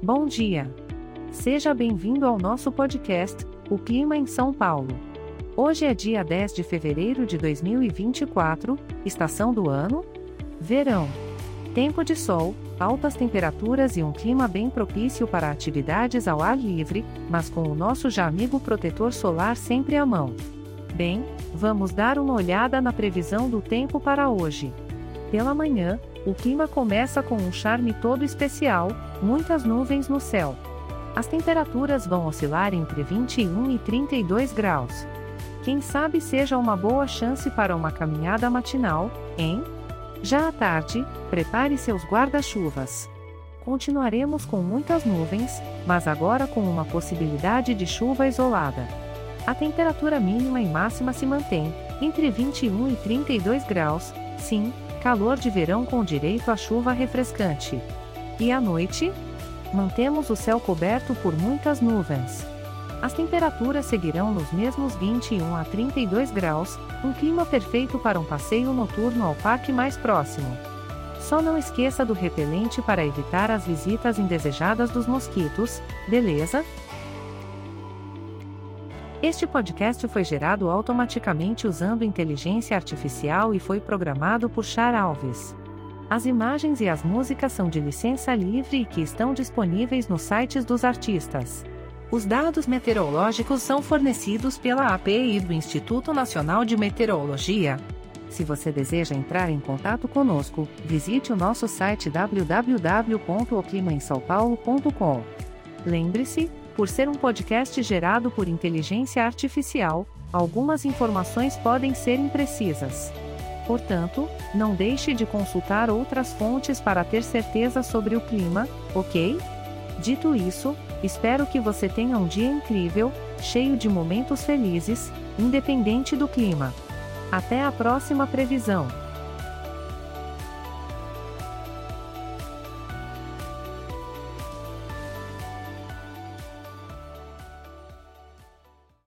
Bom dia. Seja bem-vindo ao nosso podcast, O Clima em São Paulo. Hoje é dia 10 de fevereiro de 2024, estação do ano? Verão. Tempo de sol, altas temperaturas e um clima bem propício para atividades ao ar livre, mas com o nosso já amigo protetor solar sempre à mão. Bem, vamos dar uma olhada na previsão do tempo para hoje. Pela manhã, o clima começa com um charme todo especial, muitas nuvens no céu. As temperaturas vão oscilar entre 21 e 32 graus. Quem sabe seja uma boa chance para uma caminhada matinal, hein? Já à tarde, prepare seus guarda-chuvas. Continuaremos com muitas nuvens, mas agora com uma possibilidade de chuva isolada. A temperatura mínima e máxima se mantém entre 21 e 32 graus, sim, calor de verão com direito a chuva refrescante. E à noite? Mantemos o céu coberto por muitas nuvens. As temperaturas seguirão nos mesmos 21 a 32 graus, um clima perfeito para um passeio noturno ao parque mais próximo. Só não esqueça do repelente para evitar as visitas indesejadas dos mosquitos, beleza? Este podcast foi gerado automaticamente usando inteligência artificial e foi programado por Char Alves. As imagens e as músicas são de licença livre e que estão disponíveis nos sites dos artistas. Os dados meteorológicos são fornecidos pela API do Instituto Nacional de Meteorologia. Se você deseja entrar em contato conosco, visite o nosso site www.oclimaemsaopaulo.com. Lembre-se, por ser um podcast gerado por inteligência artificial, algumas informações podem ser imprecisas. Portanto, não deixe de consultar outras fontes para ter certeza sobre o clima, ok? Dito isso, espero que você tenha um dia incrível, cheio de momentos felizes, independente do clima. Até a próxima previsão!